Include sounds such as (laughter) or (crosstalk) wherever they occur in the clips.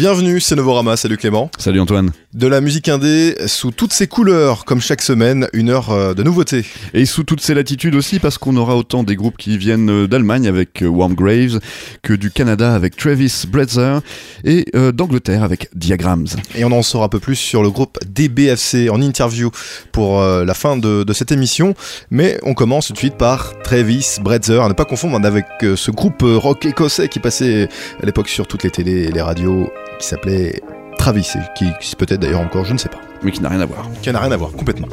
Bienvenue, c'est Novorama, salut Clément. Salut Antoine. De la musique indé sous toutes ses couleurs, comme chaque semaine, une heure euh, de nouveautés. Et sous toutes ses latitudes aussi, parce qu'on aura autant des groupes qui viennent euh, d'Allemagne avec euh, Warm Graves, que du Canada avec Travis Bretzer, et d'Angleterre avec Diagrams. Et on en saura un peu plus sur le groupe DBFC en interview pour la fin de, de, cette émission. Mais on commence tout de suite par Travis Bretzer, à ne pas confondre avec ce groupe rock écossais qui passait à l'époque sur toutes les télés et les radios qui s'appelait Travis, et qui existe peut-être d'ailleurs encore, je ne sais pas. Mais qui n'a rien à voir. Qui n'a rien à voir, complètement.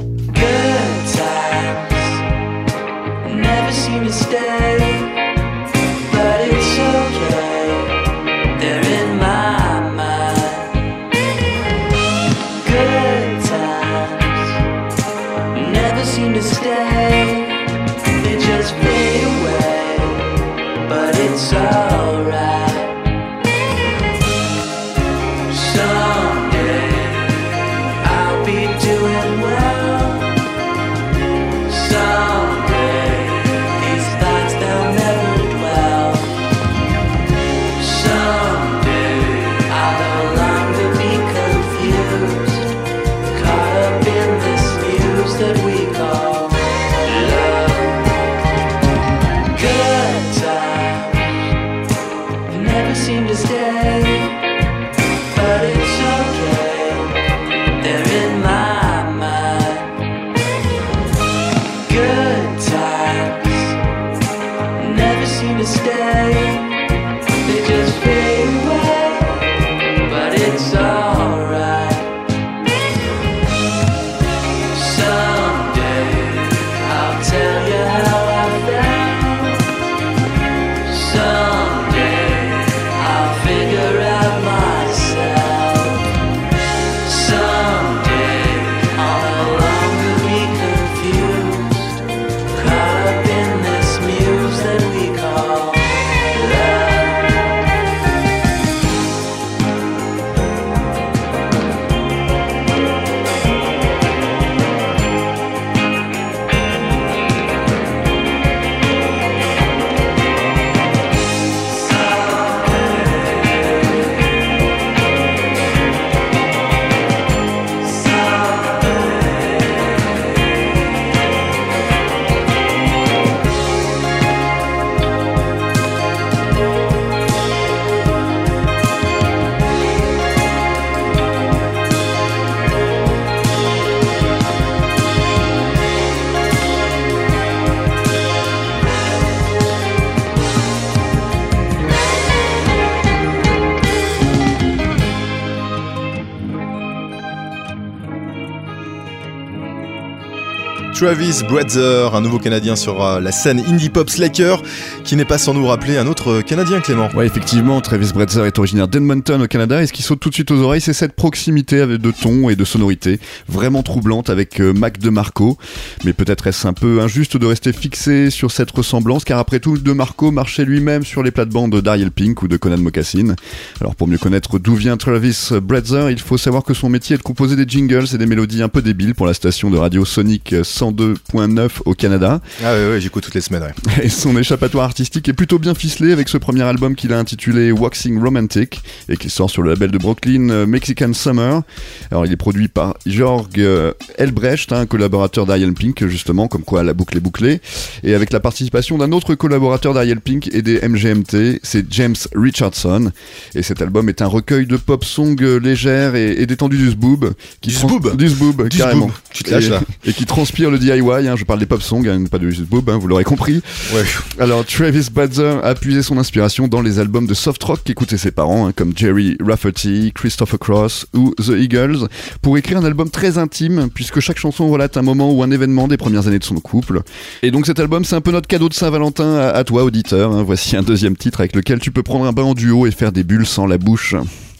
Travis Bretzer, un nouveau Canadien sur euh, la scène indie pop slacker, qui n'est pas sans nous rappeler un autre Canadien, Clément. Ouais, effectivement, Travis Bretzer est originaire d'Edmonton au Canada, et ce qui saute tout de suite aux oreilles, c'est cette proximité avec de ton et de sonorité, vraiment troublante avec euh, Mac DeMarco. Mais peut-être est-ce un peu injuste de rester fixé sur cette ressemblance, car après tout, DeMarco marchait lui-même sur les plates-bandes d'Ariel Pink ou de Conan Mocassin. Alors pour mieux connaître d'où vient Travis Bretzer, il faut savoir que son métier est de composer des jingles et des mélodies un peu débiles pour la station de radio Sonic 100 102.9 au Canada. Ah ouais, ouais j'écoute toutes les semaines. (laughs) Et son échappatoire artistique est plutôt bien ficelé avec ce premier album qu'il a intitulé Waxing Romantic et qui sort sur le label de Brooklyn euh, Mexican Summer. Alors il est produit par Jorg euh, Elbrecht, un collaborateur d'Ariel Pink justement, comme quoi la boucle est bouclée, et avec la participation d'un autre collaborateur d'Ariel Pink et des MGMT, c'est James Richardson. Et cet album est un recueil de pop song euh, légère et, détendu du zboob. Qui du zboob Du zboob, carrément. Tu te lâches là. Et qui transpire le DIY, hein, je parle des pop songs, hein, pas de juste boob, hein, vous l'aurez compris. Ouais. Alors Travis Badzer a puisé son inspiration dans les albums de soft rock qu'écoutaient ses parents, comme Jerry Rafferty, Christopher Cross ou The Eagles, pour écrire un album très intime, puisque chaque chanson relate un moment ou un événement des premières années de son couple. Et donc cet album, c'est un peu notre cadeau de Saint-Valentin à, toi, auditeur. Voici un deuxième titre avec lequel tu peux prendre un bain en duo et faire des bulles sans la bouche.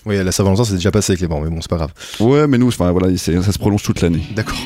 Oui, la Saint-Valentin, c'est déjà passé, Clément, mais bon, c'est pas grave. Ouais, mais nous, enfin, voilà, ça se prolonge toute l'année. D'accord.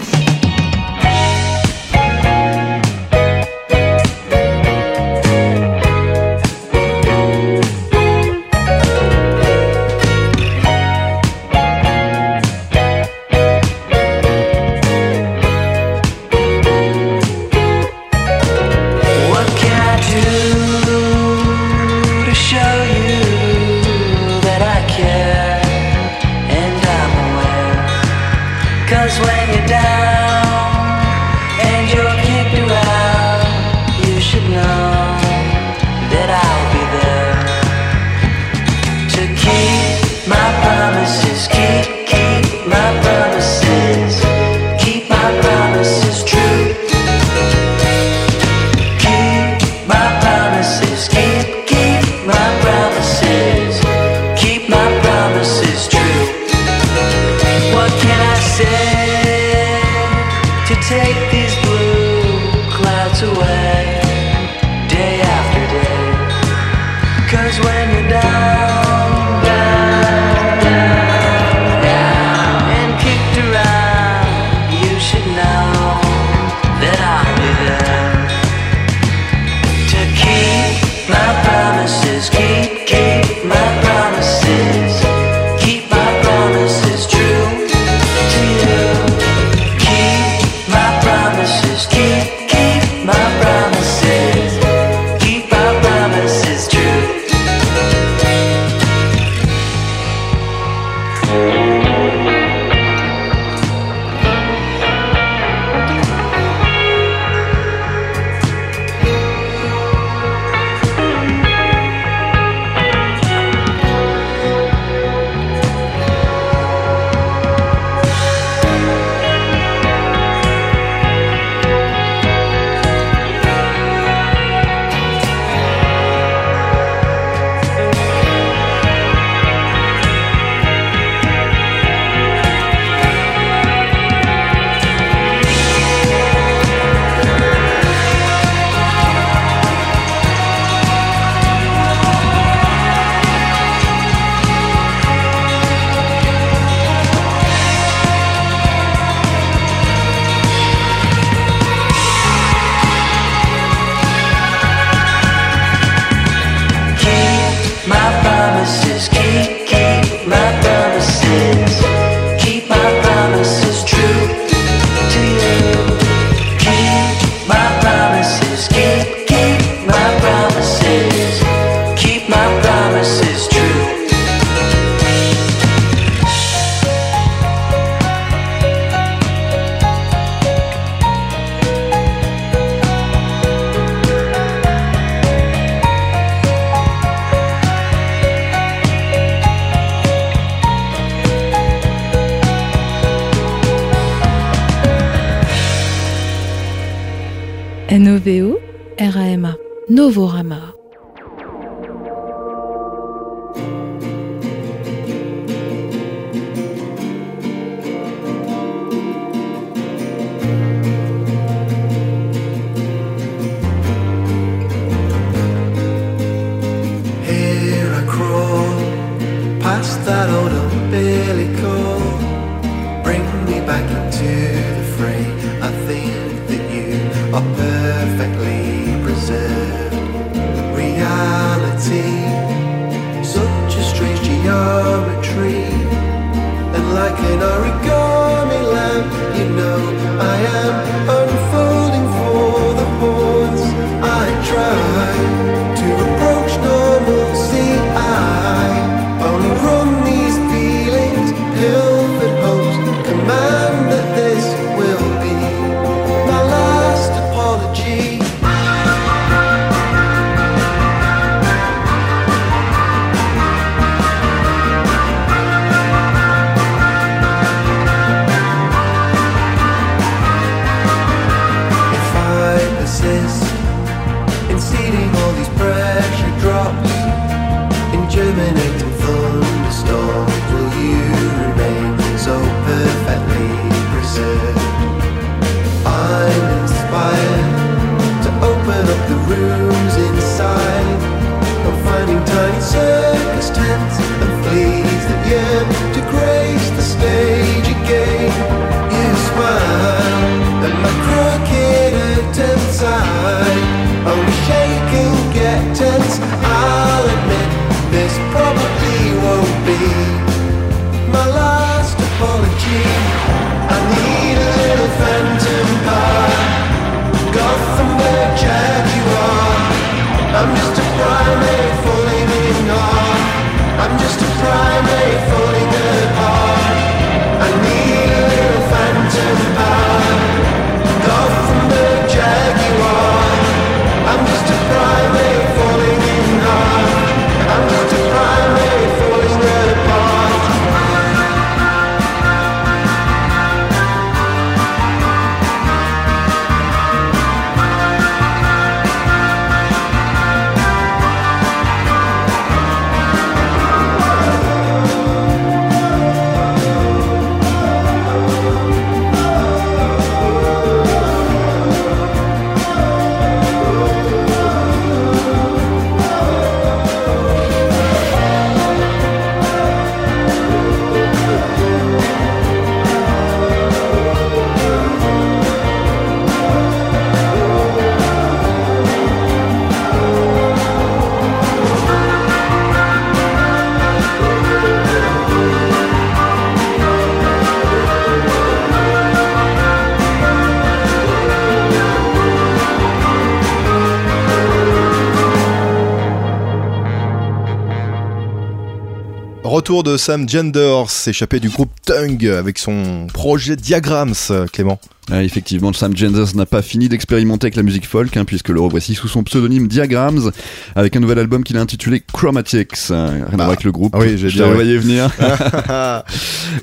Retour de Sam Genders, échappé du groupe Tongue avec son projet Diagrams, Clément. Ah, effectivement, Sam Genders n'a pas fini d'expérimenter avec la musique folk, hein, puisque le revoici sous son pseudonyme Diagrams, avec un nouvel album qu'il a intitulé Chromatics. hein, rien à voir avec le groupe. ah oui, j'ai ouais. voyais venir. (laughs)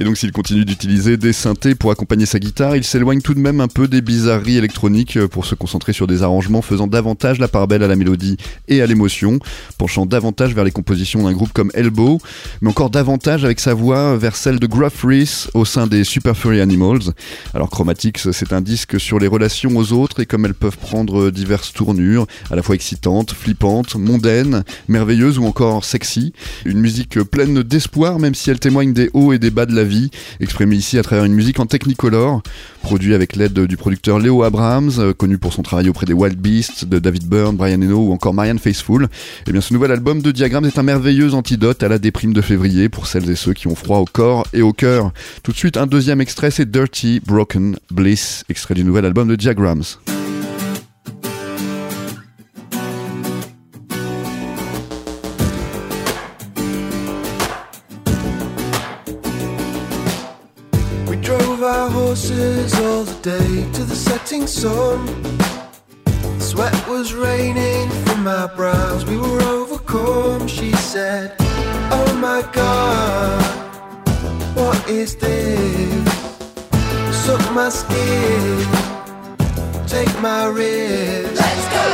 Et donc, s'il continue d'utiliser des synthés pour accompagner sa guitare, il s'éloigne tout de même un peu des bizarreries électroniques euh, pour se concentrer sur des arrangements faisant davantage la part belle à la mélodie et à l'émotion, penchant davantage vers les compositions d'un groupe comme Elbow, mais encore davantage avec sa voix vers celle de Gruff Rhys au sein des Super Furry Animals. Alors Chromatics, c'est un disque sur les relations aux autres et comme elles peuvent prendre diverses tournures, à la fois excitantes, flippantes, mondaines, merveilleuses ou encore sexy. Une musique pleine d'espoir, même si elle témoigne des hauts et des bas de la vie, exprimée ici à travers une musique en technicolor, produit avec l'aide du producteur Léo Abrams, euh, connu pour son travail auprès des Wild Beasts, de David Byrne, Brian Eno ou encore Marianne Faithfull. Et bien ce nouvel album de Diagrams est un merveilleux antidote à la déprime de février pour celles et ceux qui ont froid au corps et au cœur. Tout de suite, un deuxième extrait, c'est Dirty Broken Bliss, extrait du nouvel album de Diagrams. We drove our horses all the day to the setting sun. Sweat was raining from our brows, we were overcome. She said, Oh my god, what is this? Suck my skin, take my wrist. Let's go!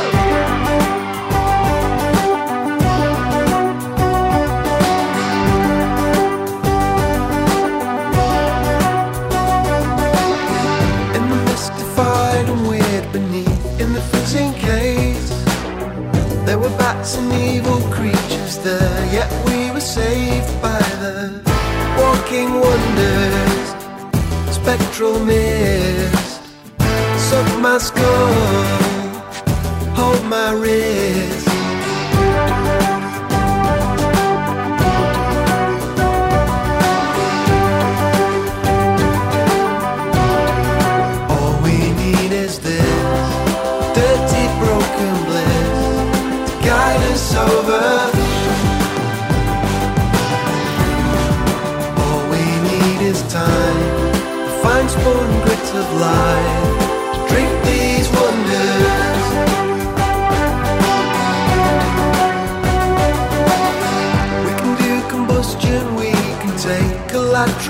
In the mystified and weird beneath, in the freezing case, there were bats and evil creatures there, yet we were saved by the walking wonders, spectral mist. Suck my skull, hold my wrist.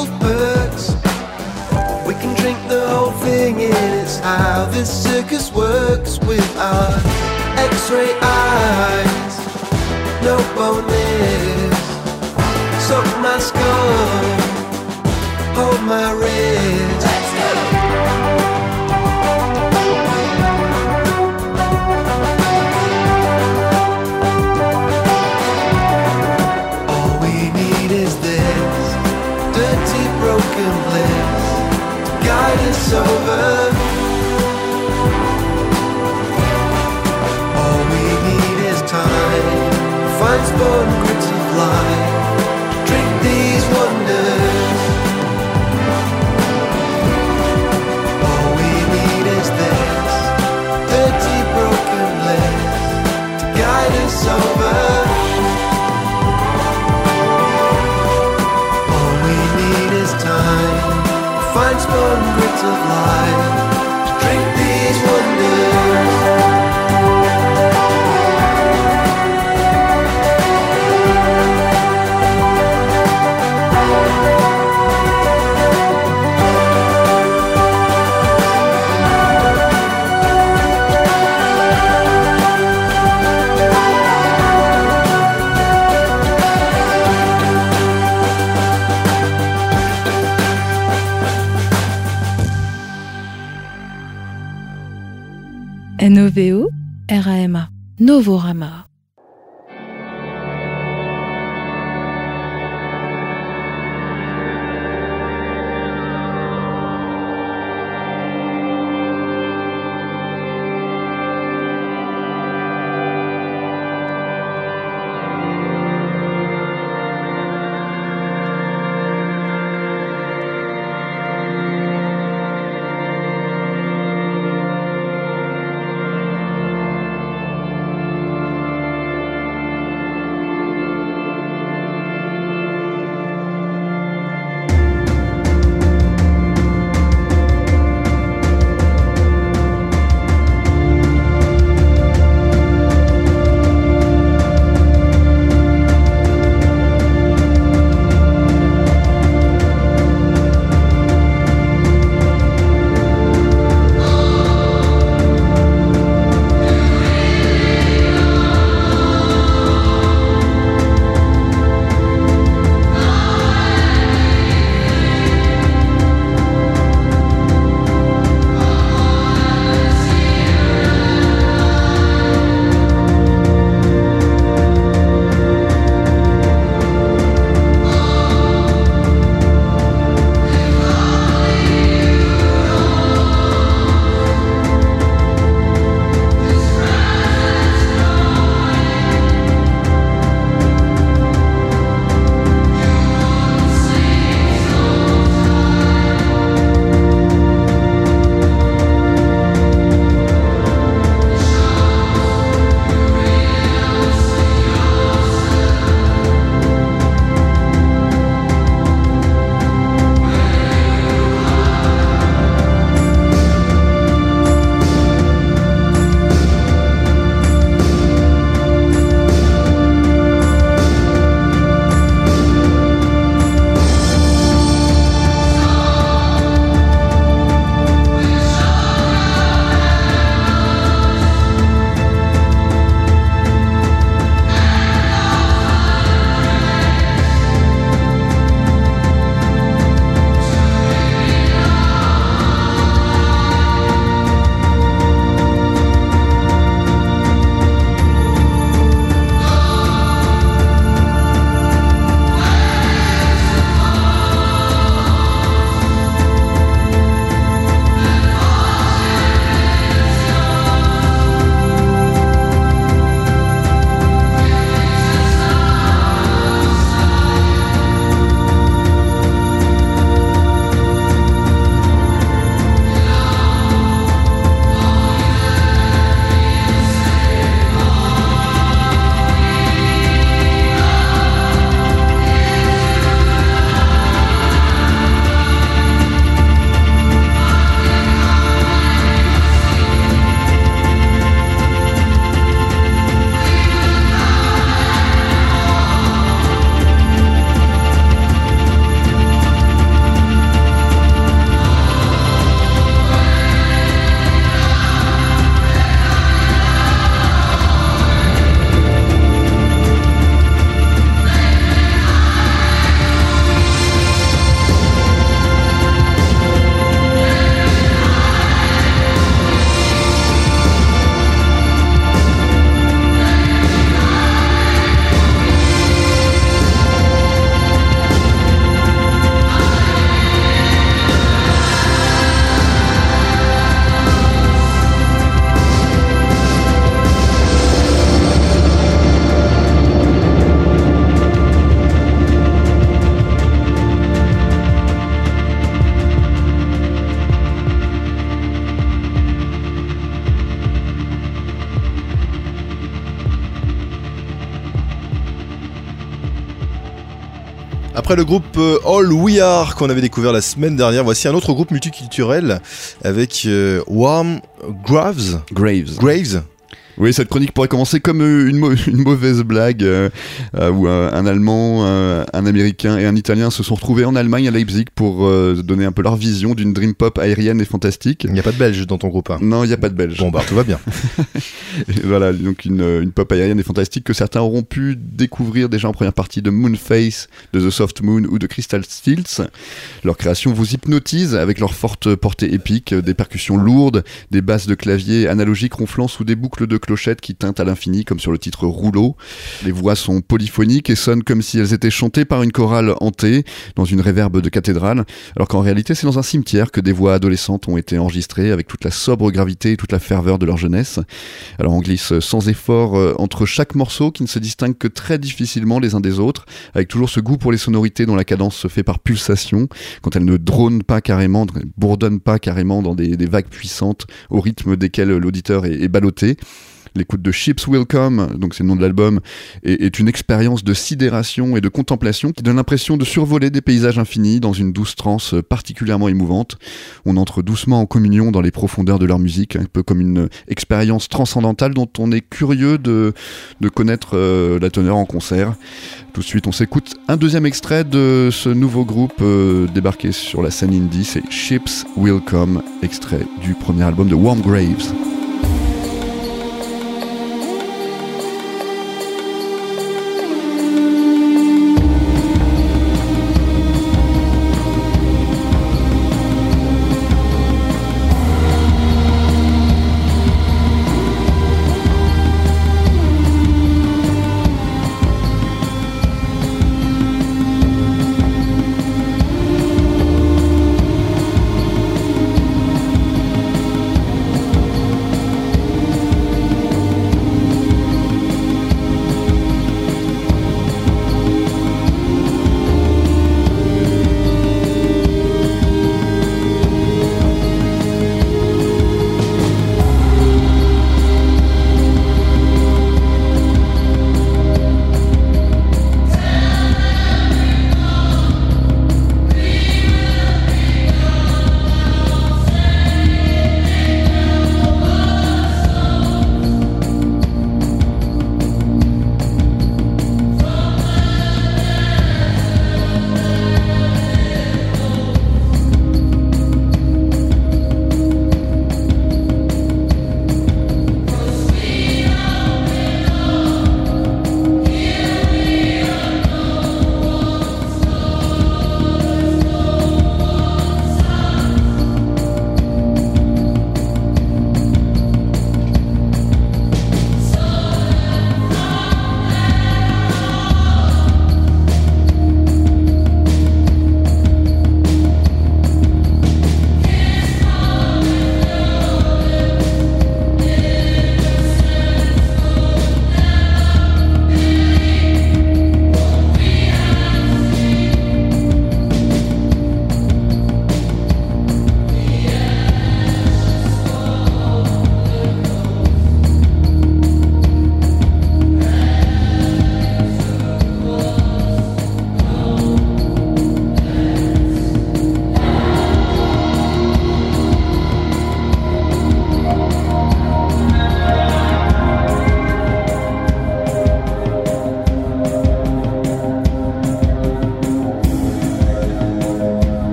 Collateral perks. We can drink the whole thing in, it's how this circus works with our x-ray eyes. No bonus, suck my skull, hold my. Novorama. Après le groupe euh, All We Are qu'on avait découvert la semaine dernière, voici un autre groupe multiculturel avec euh, Warm Graves. Graves. Graves. Oui, cette chronique pourrait commencer comme euh, une, mau- (laughs) une mauvaise blague euh, euh, où un, un Allemand, un, Américain et un Italien se sont retrouvés en Allemagne à Leipzig pour donner un peu leur vision d'une dream pop aérienne et fantastique. Il n'y a pas de Belge dans ton groupe. hein. Non, il n'y a pas de Belge. Bon bah tout va bien. (laughs) Et voilà, donc une, une pop aérienne et fantastique que certains auront pu découvrir déjà en première partie de Moonface, de The Soft Moon ou de Crystal Stills. Leur création vous hypnotise avec leur forte portée épique, des percussions lourdes, des basses de clavier analogiques ronflant sous des boucles de clochettes qui teintent à l'infini comme sur le titre Rouleau. Les voix sont polyphoniques et sonnent comme si elles étaient chantées par une chorale hantée dans une réverbe de cathédrale, alors qu'en réalité c'est dans un cimetière que des voix adolescentes ont été enregistrées avec toute la sobre gravité et toute la ferveur de leur jeunesse. Alors on glisse sans effort euh, entre chaque morceau qui ne se distingue que très difficilement les uns des autres, avec toujours ce goût pour les sonorités dont la cadence se fait par pulsation, quand elle ne drone pas carrément, ne bourdonne pas carrément dans des, des vagues puissantes au rythme desquelles l'auditeur est, est ballotté. L'écoute de Ships Will Come, donc c'est le nom de l'album, est, une expérience de sidération et de contemplation qui donne l'impression de survoler des paysages infinis dans une douce transe particulièrement émouvante. On entre doucement en communion dans les profondeurs de leur musique, un peu comme une expérience transcendantale dont on est curieux de, de connaître euh, la teneur en concert. Tout de suite, on s'écoute un deuxième extrait de ce nouveau groupe euh, débarqué sur la scène indie, c'est Ships Will Come, extrait du premier album de Warm Graves.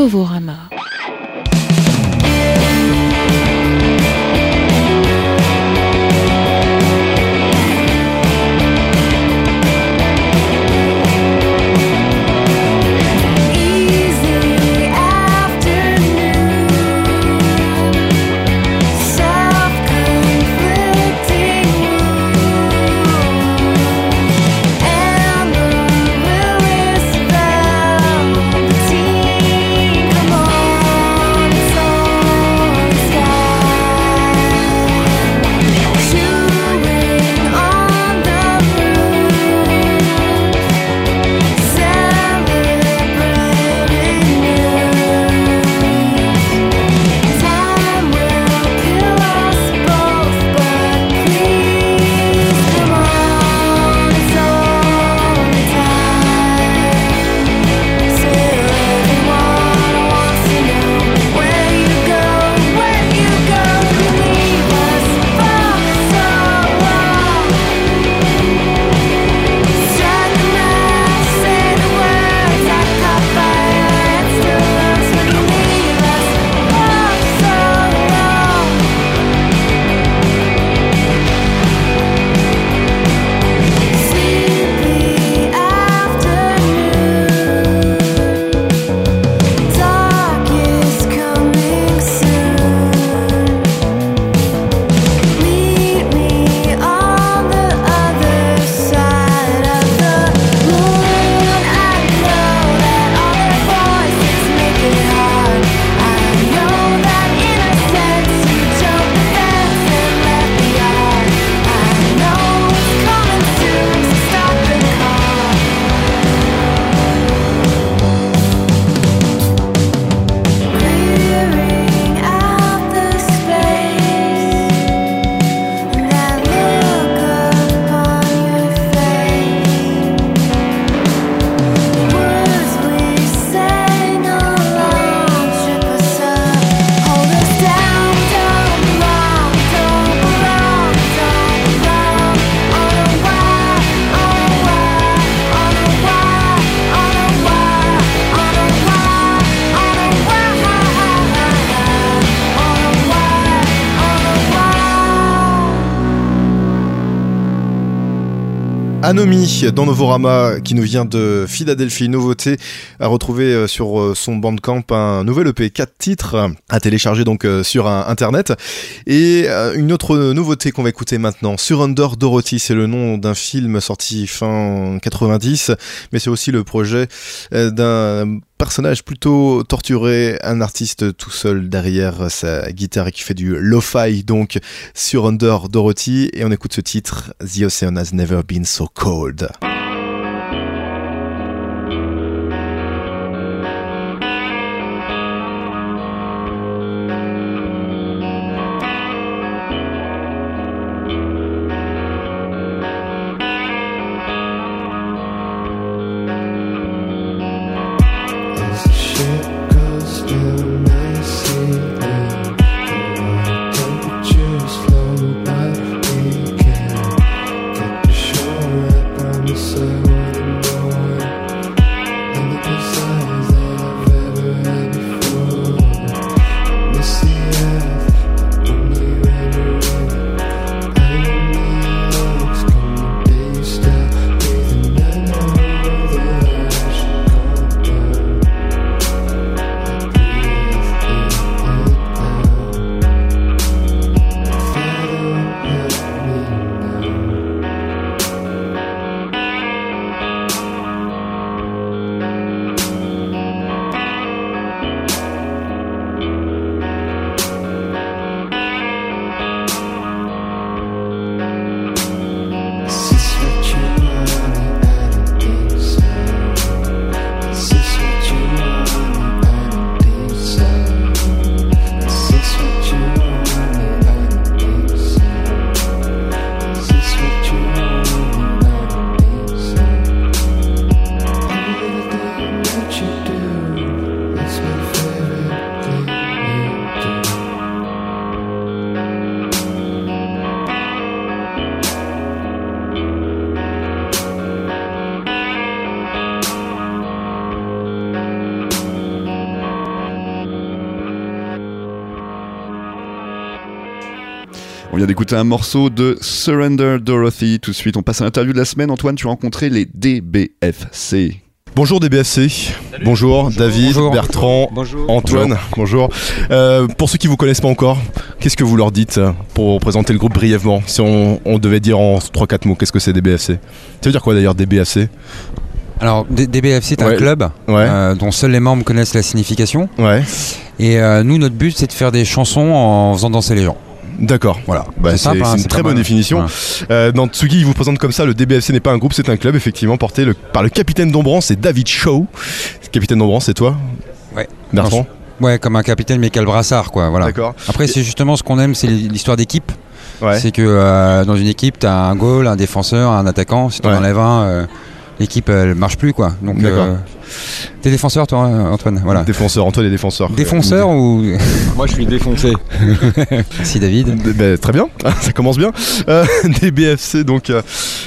Novo Dans Novorama qui nous vient de Philadelphie. Nouveauté à retrouver euh, sur euh, son bandcamp un nouvel EP 4 titres à télécharger donc euh, sur internet. Et une autre nouveauté qu'on va écouter maintenant, Surrender Dorothy, c'est le nom d'un film sorti fin 90, mais c'est aussi le projet d'un personnage plutôt torturé, un artiste tout seul derrière sa guitare qui fait du lo-fi donc sur Under Dorothy et on écoute ce titre The Ocean Has Never Been So Cold. Vient d'écouter un morceau de Surrender Dorothy. Tout de suite, on passe à l'interview de la semaine. Antoine, tu as rencontré les DBFC. Bonjour DBFC, bonjour, David, Bonjour. Bertrand, Bonjour. Antoine, bonjour. Euh, pour ceux qui vous connaissent pas encore, qu'est-ce que vous leur dites euh, pour présenter le groupe brièvement? Si on, on devait dire en 3-4 mots, qu'est-ce que c'est DBFC Ça veut dire quoi d'ailleurs DBFC Alors, DBFC est Ouais. un club Ouais, euh, dont seuls les membres connaissent la signification. ouais, Et euh, nous, notre but, c'est de faire des chansons en faisant danser les gens. D'accord. Voilà. Bah, c'est c'est hein, une c'est très bonne mal. définition. Euh, dans Tsugi, il vous présente comme ça le DBFC n'est pas un groupe, c'est un club, effectivement, porté le- par le capitaine d'Ombrance et David Shaw. Capitaine d'Ombrance, c'est toi Ouais. Bertrand Ouais, comme un capitaine, mais quel brassard, quoi. Voilà. D'accord. Après, c'est justement ce qu'on aime, c'est l'histoire d'équipe. Ouais. C'est que euh, dans une équipe, tu as un goal, un défenseur, un attaquant. Si tu en Ouais. enlèves un, euh, l'équipe, elle marche plus, quoi. Donc, euh, t'es défenseur, toi, Antoine Voilà. Défenseur, Antoine est défenseur. Défonceur ou. (laughs) Moi, je suis défoncé. (laughs) Merci, David. D- bah, très bien, (laughs) ça commence bien. Euh, des BFC, donc euh,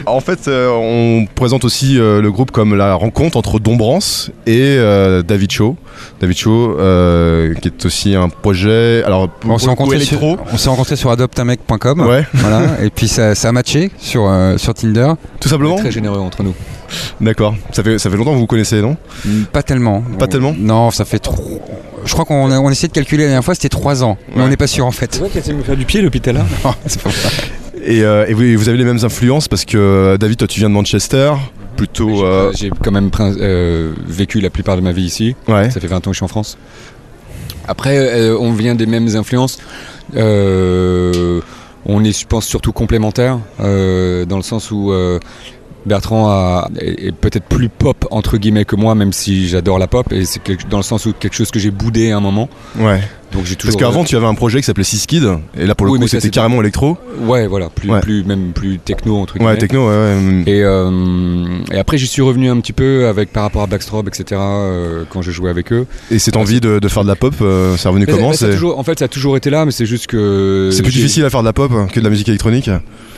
en fait, euh, on présente aussi euh, le groupe comme la rencontre entre Dombrance et euh, David Shaw. David euh, qui est aussi un projet. Alors, On s'est ou rencontrés, sur- électro. on s'est rencontrés sur adoptamec.com. Ouais, Voilà, et puis ça, ça a matché sur, euh, sur Tinder. tout simplement. Très généreux entre nous. D'accord. Ça fait, ça fait longtemps que vous vous connaissez, non? Pas tellement. Pas tellement Non, ça fait trop. Je crois qu'on a, on a essayé de calculer la dernière fois, c'était 3 ans. Mais Ouais. on n'est pas sûr en fait. vois qu'elle essaie de me faire du pied depuis tout à l'heure Non, c'est pas vrai. Et, euh, et vous, vous avez les mêmes influences parce que euh, David, toi, tu viens de Manchester, plutôt. euh, J'ai quand même euh, vécu la plupart de ma vie ici. ouais. Ça fait 20 ans que je suis en France. Après, euh, on vient des mêmes influences. Euh, on est, je pense, surtout complémentaires, euh, dans le sens où euh, Bertrand a- est, est peut-être plus pop, entre guillemets, que moi, même si j'adore la pop. Et c'est dans le sens où quelque chose que j'ai boudé à un moment. Ouais. Donc j'ai toujours. Parce qu'avant, tu avais un projet qui s'appelait Six Kid, et là, pour le Oui, coup, c'était carrément électro. Ouais, voilà, plus, Ouais. plus, même plus techno, entre guillemets. Ouais, techno, ouais. ouais. Et, euh, et après, j'y suis revenu un petit peu avec par rapport à Backstrobe, etc. euh, quand je jouais avec eux. Et cette envie de, de faire de la pop, euh, c'est revenu Mais- comment ça toujours- en fait, ça a toujours été là, mais c'est juste que. c'est plus difficile à faire de la pop que de la musique électronique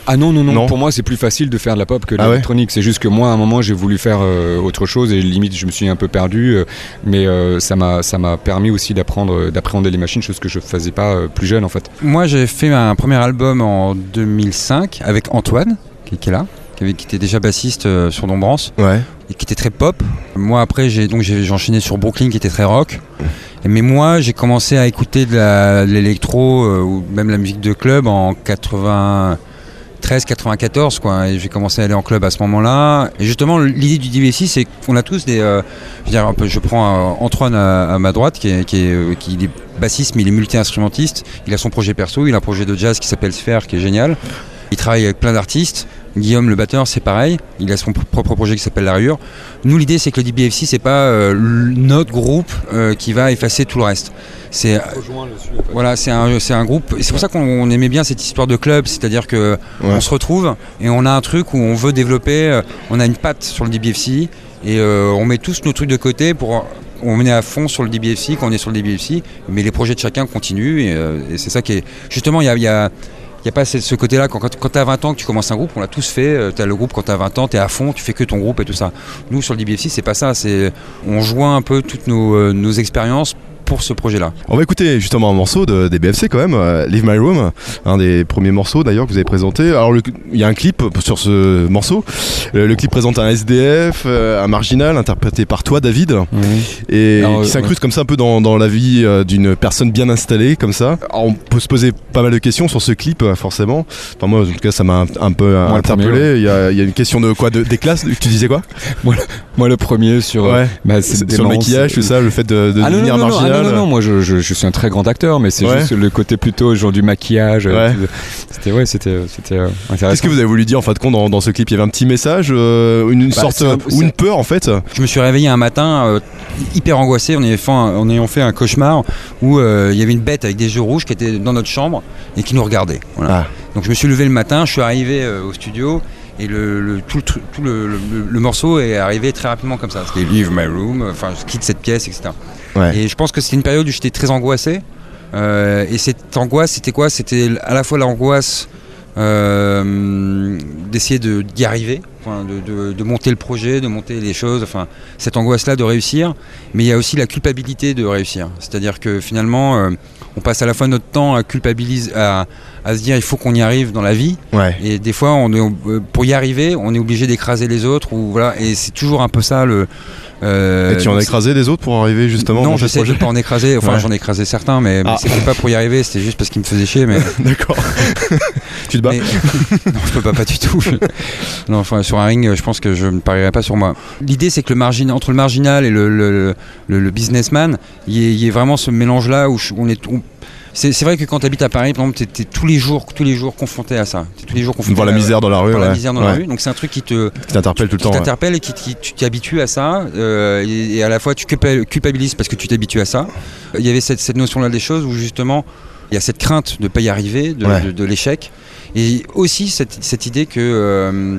Ah non, non, non, Non. Pour moi, c'est plus facile de faire de la pop que de Ah ouais l'électronique. C'est juste que moi, à un moment, j'ai voulu faire euh, autre chose et limite, je me suis un peu perdu. euh, mais euh, ça m'a, ça m'a permis aussi d'apprendre, d'appréhender les machines, chose que je faisais pas euh, plus jeune, en fait. Moi, j'ai fait un premier album en 2005 avec Antoine, qui, qui est là, qui, avait- qui était déjà bassiste euh, sur Dombrance Ouais. et qui était très pop. Moi, après, j'ai donc j'ai enchaîné sur Brooklyn, qui était très rock. Mais moi, j'ai commencé à écouter de l'électro euh, ou même la musique de club en 93, 94, quoi. Et j'ai commencé à aller en club à ce moment-là. Et justement, l'idée du DVC, c'est qu'on a tous des. euh, je, dire, un peu, je prends euh, Antoine à, à ma droite, qui est, qui est, euh, qui est bassiste, mais il est multi-instrumentiste. Il a son projet perso, il a un projet de jazz qui s'appelle Sphere, qui est génial. Il travaille avec plein d'artistes. Guillaume, le batteur, c'est pareil. Il a son pr- propre projet qui s'appelle La Rure. Nous, l'idée, c'est que le DBFC, c'est pas euh, notre groupe euh, qui va effacer tout le reste. C'est voilà, c'est un, c'est un groupe. C'est pour ça qu'on on aimait bien cette histoire de club, c'est-à-dire que Ouais. on se retrouve et on a un truc où on veut développer. euh, on a une patte sur le DBFC et euh, on met tous nos trucs de côté pour on met à fond sur le DBFC quand on est sur le DBFC, mais les projets de chacun continuent et, euh, et c'est ça qui est justement il y a, y n'y a pas ce, côté-là, quand, tu as 20 ans que tu commences un groupe, on l'a tous fait, tu as le groupe quand tu as 20 ans, tu es à fond, tu fais que ton groupe et tout ça. Nous, sur le DBFC, c'est pas ça, on joint un peu toutes nos, euh, nos expériences pour ce projet-là. On va écouter justement un morceau de, des BFC quand même, euh, Leave My Room, un des premiers morceaux d'ailleurs que vous avez présenté. Alors il y a un clip sur ce morceau. Le, le clip présente un SDF, euh, un marginal interprété par toi David, et Alors, qui euh, s'incruste comme ça un peu dans, dans la vie euh, d'une personne bien installée comme ça. Alors, on peut se poser pas mal de questions sur ce clip euh, forcément. Enfin moi en tout cas ça m'a un, un peu euh, Moi, interpellé. premier, il, y a, il y a une question de quoi de, Des classes? Tu disais quoi? Moi, le premier sur. euh, Ouais. bah, Sur le maquillage, tout ça, le fait de, de ah devenir non, non, non, marginal? non, non, non, moi je, je, je suis un très grand acteur, mais c'est Ouais. juste le côté plutôt genre du maquillage. euh, Ouais. C'était ouais, c'était c'était euh, intéressant. Qu'est-ce que vous avez voulu dire en fin de compte dans, dans ce clip? Il y avait un petit message, euh, une, une Bah, sorte un- ou une peur en fait? Je me suis réveillé un matin euh, hyper angoissé en ayant fait un, en ayant fait un cauchemar où euh, il y avait une bête avec des yeux rouges qui était dans notre chambre et qui nous regardait. Voilà. Ah. Donc je me suis levé le matin, je suis arrivé euh, au studio et le, le- tout, le, tru- tout le, le- le morceau est arrivé très rapidement comme ça. C'était Leave my room, enfin je quitte cette pièce, etc. Ouais. Et je pense que c'était une période où j'étais très angoissé. Euh, et cette angoisse, c'était quoi? C'était à la fois l'angoisse euh, d'essayer de- d'y arriver, enfin, de, de- de monter le projet, de monter les choses, enfin cette angoisse-là de réussir, mais il y a aussi la culpabilité de réussir. C'est-à-dire que finalement, euh, on passe à la fois notre temps à culpabiliser, à, à se dire il faut qu'on y arrive dans la vie. Ouais. Et des fois, on est, euh, pour y arriver, on est obligé d'écraser les autres. Ou voilà. Et c'est toujours un peu ça le. Euh, Et tu en as écrasé des autres pour arriver justement Non, je sais, vais pas en écraser. Enfin, Ouais. j'en ai écrasé certains, mais, mais Ah. c'était pas pour y arriver. C'était juste parce qu'ils me faisaient chier. Mais (laughs) D'accord. (laughs) tu te bats mais- (laughs) non, je peux pas, pas du tout. Non, enfin, sur un ring, je pense que je ne parierais pas sur moi. L'idée, c'est que le margin, entre le marginal et le, le, le- le businessman, il y, ait- il y ait vraiment ce mélange-là où je- on est. on- c'est vrai que quand tu habites à Paris, par exemple, tu es, tous les jours, tous les jours confronté à ça. T'es tous les jours confronté Voir la à misère dans la rue, voir la ouais. misère dans la Ouais. rue. Donc c'est un truc qui te, Qui t'interpelle tout le qui temps. ouais. t'interpelle et qui, qui- tu t'habitues à ça euh, et, et à la fois tu culpa- culpabilises parce que tu t'habitues à ça. Il y avait cette, cette notion-là des choses où justement il y a cette crainte de ne pas y arriver, de, Ouais. de- de l'échec et aussi cette, cette idée que euh,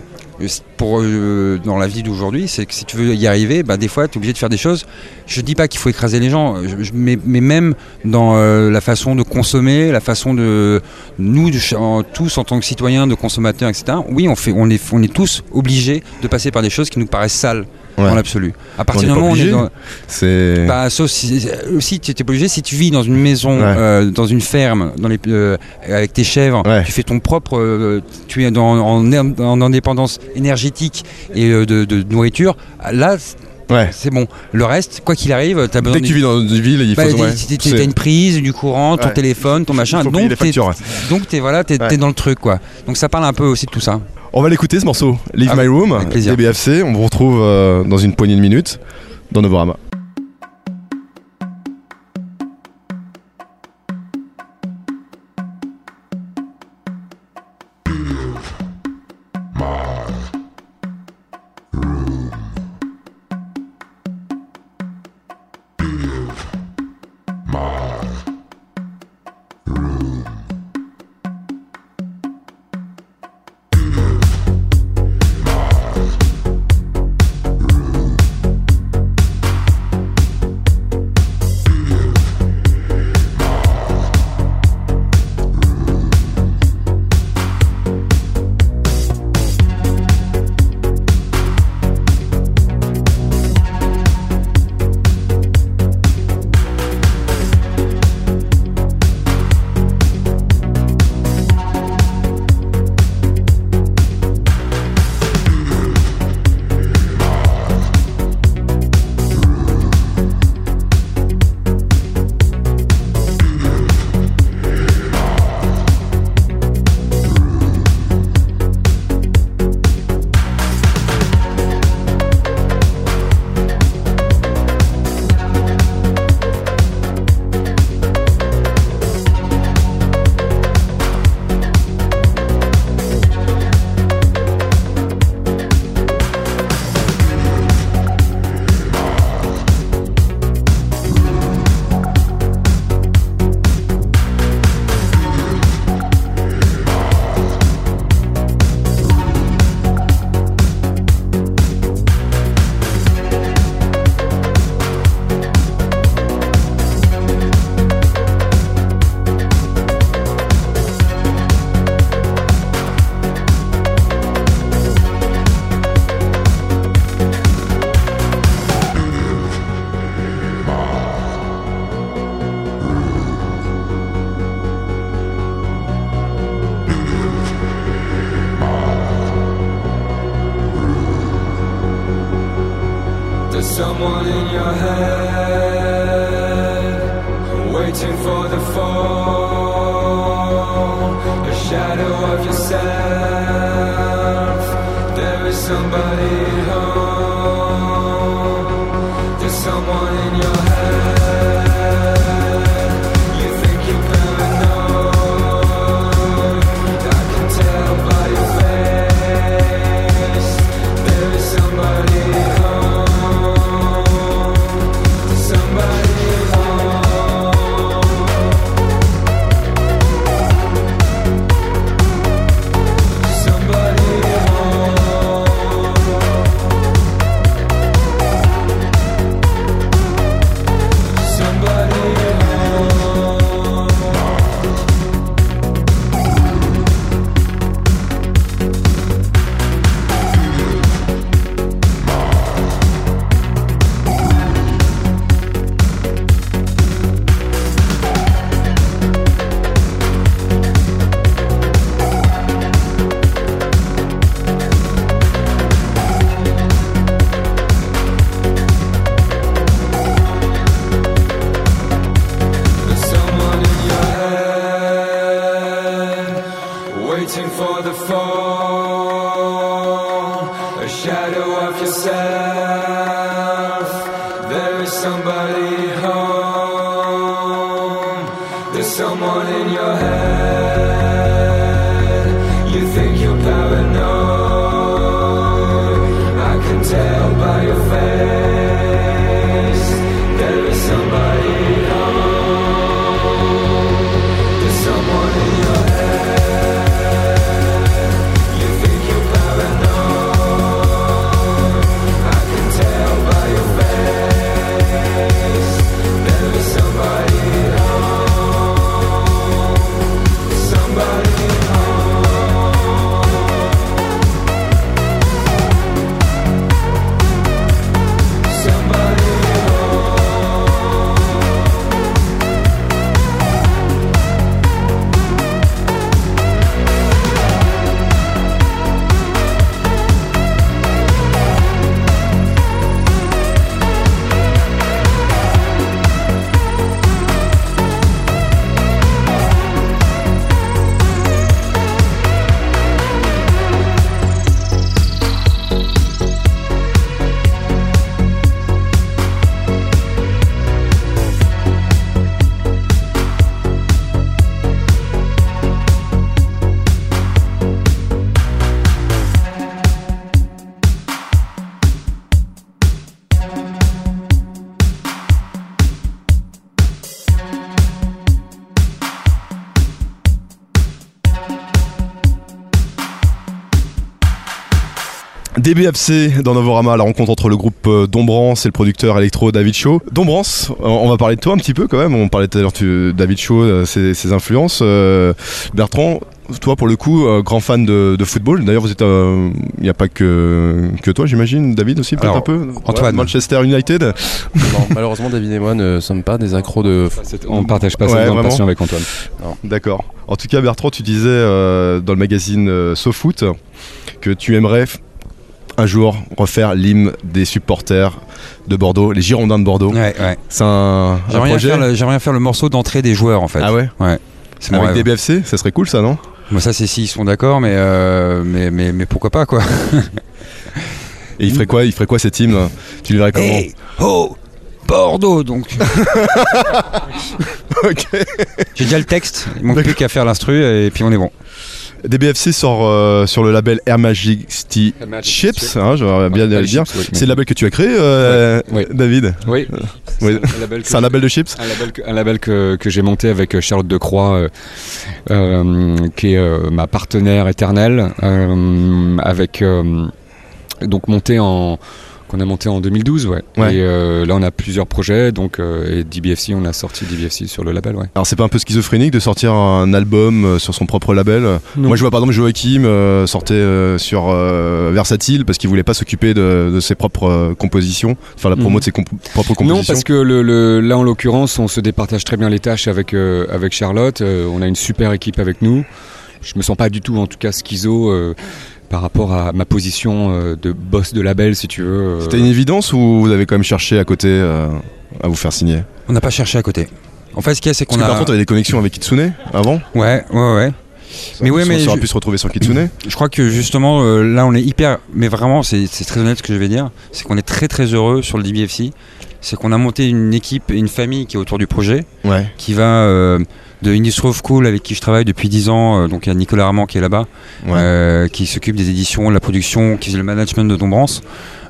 euh, dans la vie d'aujourd'hui, c'est que si tu veux y arriver, bah, des fois tu es obligé de faire des choses. Je dis pas qu'il faut écraser les gens, mais, même dans euh, la façon de consommer, la façon de nous de tous en tant que citoyens, de consommateurs, etc. Oui, on fait, on est, on est tous obligés de passer par des choses qui nous paraissent sales Ouais. dans l'absolu. À partir du moment où on est dans, C'est. bah, sauf si, aussi, tu es obligé, si tu vis dans une maison, Ouais. euh, dans une ferme, dans les, euh, avec tes chèvres, Ouais. tu fais ton propre, euh, tu es dans, en, en indépendance énergétique et euh, de, de nourriture, là, Ouais. c'est bon. Le reste, quoi qu'il arrive, tu as besoin Dès que tu vis dans une ville, il faut. bah, ouais, t'as- t'as une prise, du courant, ton Ouais. téléphone, ton machin. Donc t'es, donc t'es voilà, t'es, Ouais. t'es dans le truc quoi. Donc ça parle un peu aussi de tout ça. On va l'écouter ce morceau. Leave Ah My Room. DBFC. On vous retrouve euh, dans une poignée de minutes dans Novorama. For the fall. A shadow of yourself. There is somebody at home. There's someone in your DBFC dans Novorama, la rencontre entre le groupe euh, Dombrance et le producteur électro David Shaw. Dombrance, euh, on va parler de toi un petit peu quand même. On parlait tout à l'heure de David Shaw, euh, ses, ses influences. Euh, Bertrand, toi pour le coup, euh, grand fan de, de football. D'ailleurs, vous êtes, il n'y a pas que que toi, j'imagine. David aussi, peut-être un peu? Antoine. Ouais, Manchester United. Non, malheureusement, David et moi ne sommes pas des accros de. On partage pas Ouais, cette passion avec Antoine. D'accord. En tout cas, Bertrand, tu disais euh, dans le magazine euh, SoFoot que tu aimerais un jour refaire l'hymne des supporters de Bordeaux, les Girondins de Bordeaux. Ouais, ouais. C'est un, J'aimerais bien, projet. faire le- j'aimerais bien faire le morceau d'entrée des joueurs en fait. Ah ouais Ouais. Avec rêve. des BFC, ça serait cool ça, non Moi, ça, c'est s'ils sont d'accord, mais, euh, mais, mais, mais pourquoi pas quoi. Et il ferait quoi Il ferait quoi cet hymne Tu le verrais comment Hey, oh, Bordeaux donc. (laughs) Ok. J'ai déjà le texte, il manque plus qu'à faire l'instru et puis on est bon. DBFC sort euh, sur le label Air Majesty Chips, hein, j'aurais bien le dire. oui. C'est le label que tu as créé, euh. David Oui, que C'est un label de chips Un label que, un label que, que j'ai monté avec euh, Charlotte Decroix, euh, euh, qui est euh, ma partenaire éternelle, euh, avec euh, donc monté en qu'on a monté en 2012, ouais. Ouais. Et euh, là, on a plusieurs projets, donc euh, et DBFC, on a sorti DBFC sur le label, ouais. Alors c'est pas un peu schizophrénique de sortir un album euh, sur son propre label Non. Moi je vois par exemple Joachim euh, sortait sur Versatile parce qu'il voulait pas s'occuper de, de ses propres compositions, faire la promo Mhm. de ses comp- propres compositions. Non, parce que le, le- là, en l'occurrence, on se départage très bien les tâches avec, avec Charlotte. On a une super équipe avec nous. Je me sens pas du tout, en tout cas, schizo par rapport à ma position euh, de boss de label, si tu veux. euh. C'était une évidence ou vous avez quand même cherché à côté euh, à vous faire signer? On n'a pas cherché à côté. En fait, ce qu'il y a, c'est Parce qu'on que a. par contre, t'avais des connexions avec Kitsune avant? Ouais, ouais, ouais. Mais ouais, on mais aurait je- pu se retrouver sur Kitsune? Je crois que justement, euh, là, on est hyper. Mais vraiment, c'est c'est très honnête ce que je vais dire. C'est qu'on est très très heureux sur le DBFC. C'est qu'on a monté une équipe et une famille qui est autour du projet, Ouais. qui va euh, de Industry of Cool avec qui je travaille depuis 10 ans. euh, donc il y a Nicolas Armand qui est là-bas, Ouais. euh, qui s'occupe des éditions, de la production, qui fait le management de Dombrance.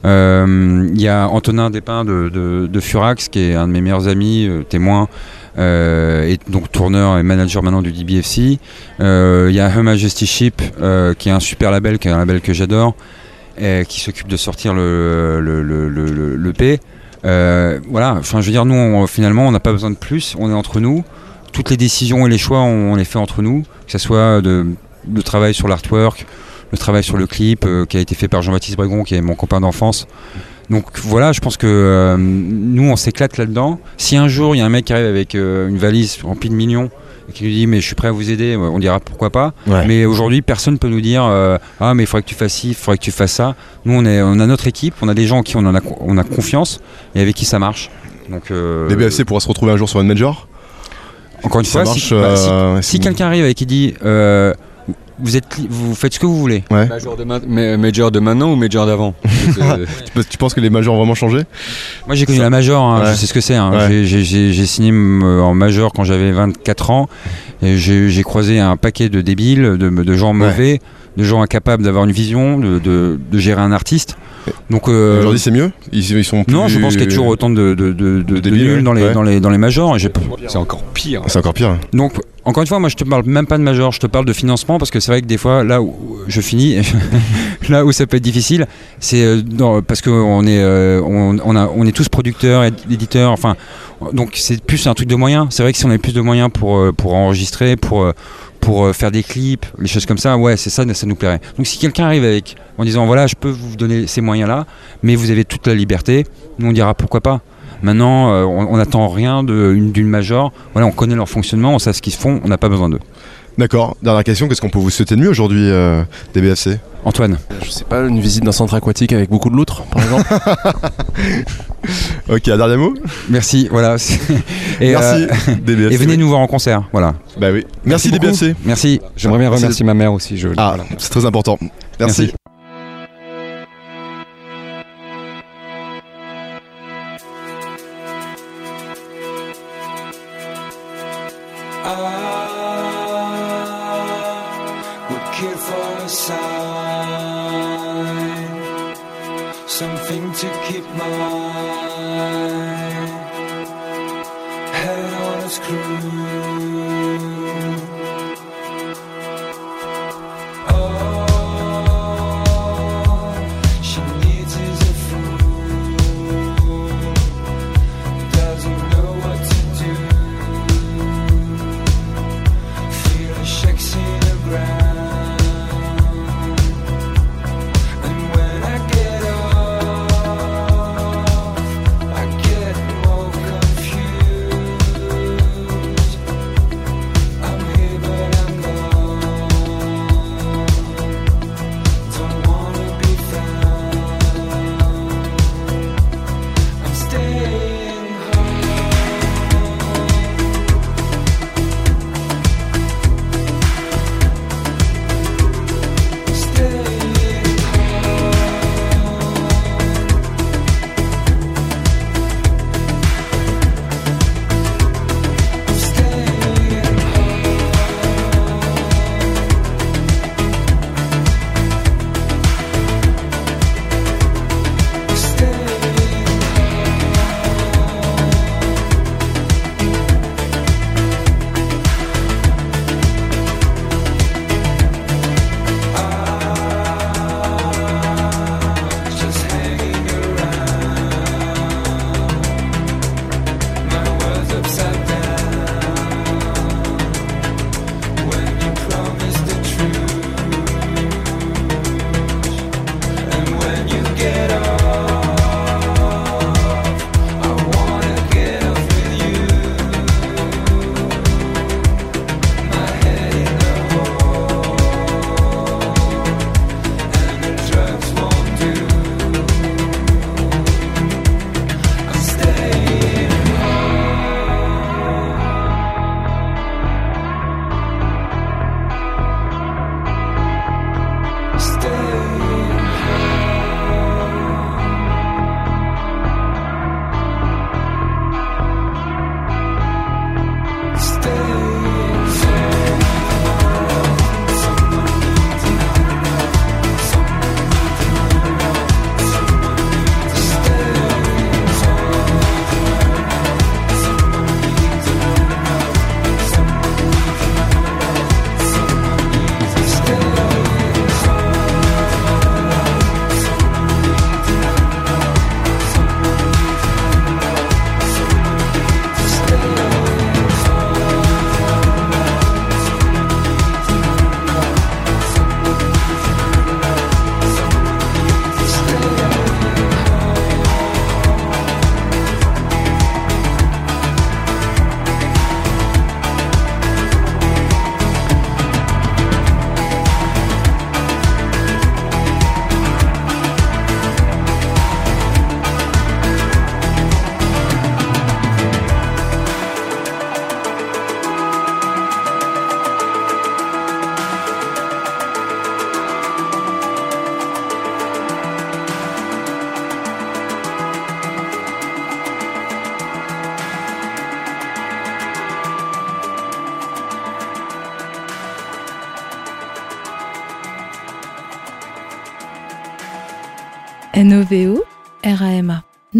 Euh, Il y a Antonin Despins de, de, de Furax, qui est un de mes meilleurs amis, témoin. et donc tourneur et manager maintenant du DBFC. Il y a Her Majesty Ship, qui est un super label, qui est un label que j'adore, qui s'occupe de sortir le, le, le, le, le- le P. Euh, voilà, je veux dire, nous finalement on n'a pas besoin de plus, on est entre nous. Toutes les décisions et les choix on, les fait entre nous, que ce soit de, le travail sur l'artwork, le travail sur le clip euh, qui a été fait par Jean-Baptiste Brégon, qui est mon copain d'enfance. Donc voilà, je pense que euh, nous on s'éclate là-dedans. Si un jour il y a un mec qui arrive avec une valise remplie de millions qui nous dit mais je suis prêt à vous aider, on dira pourquoi pas. Ouais. Mais aujourd'hui personne peut nous dire euh, ah mais il faudrait que tu fasses ci, il faudrait que tu fasses ça. Nous on, est, on a notre équipe, on a des gens en qui on, en a, on a confiance et avec qui ça marche. Donc euh, DBFC pourra se retrouver un jour sur une major? Encore une Ça fois, marche. si, bah, si- euh, si c'est- quelqu'un arrive et qui dit euh, vous êtes, vous faites ce que vous voulez. Ouais. Major de, ma- ma- major de maintenant ou major d'avant (laughs) Euh, Tu penses- Tu penses que les majors ont vraiment changé? Moi j'ai connu la major, hein, Ouais. je sais ce que c'est. hein. Ouais. J'ai- signé euh, en major quand j'avais 24 ans. et J'ai croisé un paquet de débiles, de, de gens mauvais, de gens incapables d'avoir une vision, de, de- de gérer un artiste. Donc euh, Aujourd'hui, c'est mieux? Ils, ils sont plus... non, je pense qu'il y a toujours autant de, de, de, de- de débiles, nuls dans les, ouais. dans les, dans les majors. C'est encore pire. C'est encore pire. Donc, encore une fois, moi je te parle même pas de major, je te parle de financement parce que c'est vrai que des fois, là où je finis, (laughs) là où ça peut être difficile, c'est euh, parce qu'on est, euh, on, est tous producteurs, éd- éditeurs, enfin, donc c'est plus un truc de moyens. C'est vrai que si on avait plus de moyens pour, euh, pour enregistrer, pour, pour faire des clips, les choses comme ça, ouais, c'est ça, ça nous plairait. Donc si quelqu'un arrive avec, en disant voilà, je peux vous donner ces moyens-là, mais vous avez toute la liberté, nous on dira pourquoi pas. Maintenant, euh, on n'attend rien d'une major. Voilà, on connaît leur fonctionnement, on sait ce qu'ils font, on n'a pas besoin d'eux. D'accord. Dernière question, qu'est-ce qu'on peut vous souhaiter de mieux aujourd'hui, euh, des BFC Antoine, Je sais pas, une visite d'un centre aquatique avec beaucoup de loutres, par exemple. (laughs) Ok, un dernier mot? Merci. Voilà. (laughs) et, Merci, euh, des BFC. et venez nous voir en concert. Voilà. Bah oui. Merci, des beaucoup. BFC. Merci. J'aimerais bien Merci. remercier ma mère aussi. Je... Ah, voilà. c'est très important. Merci. Merci.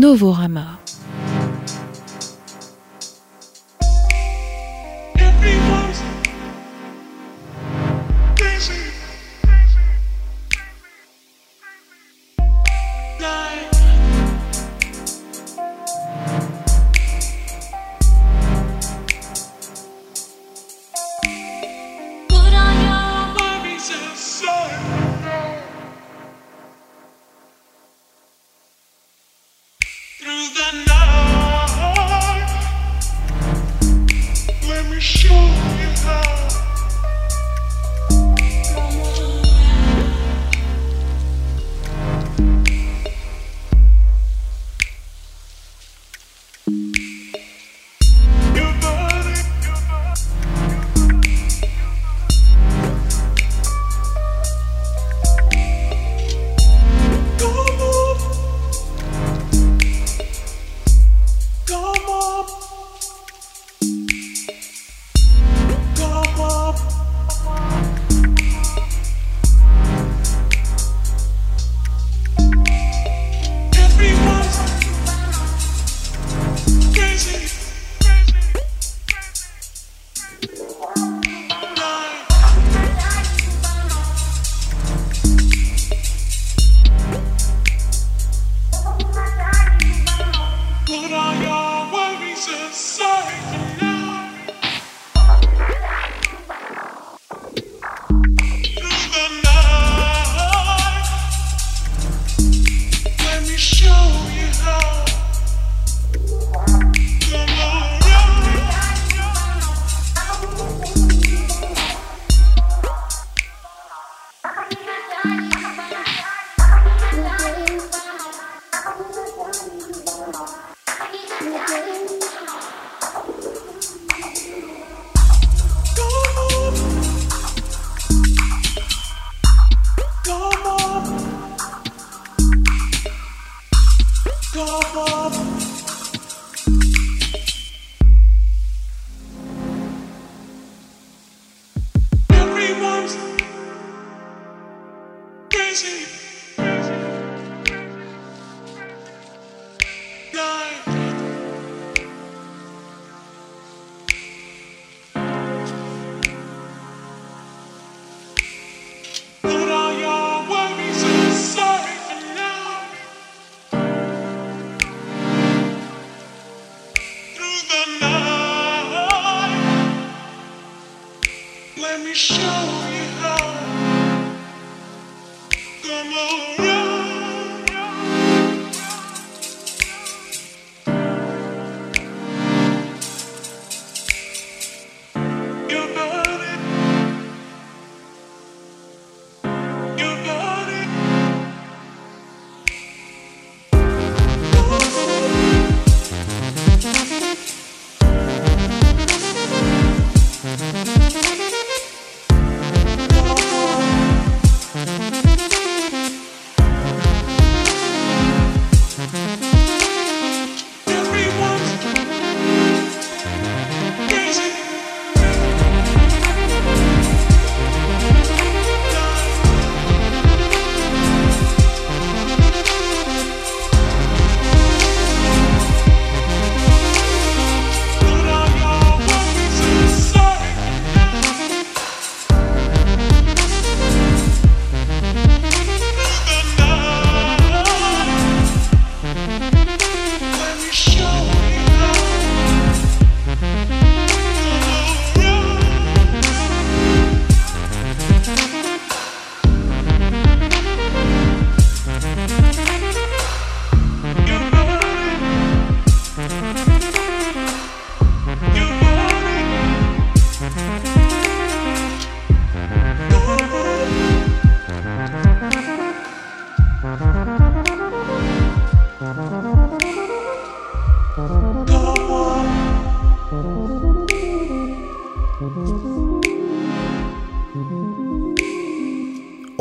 Novorama.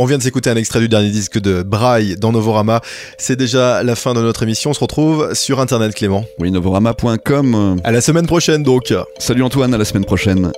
On vient de s'écouter un extrait du dernier disque de Braille dans Novorama. C'est déjà la fin de notre émission. On se retrouve sur Internet, Clément. Oui, novorama.com. À la semaine prochaine, donc. Salut Antoine, à la semaine prochaine.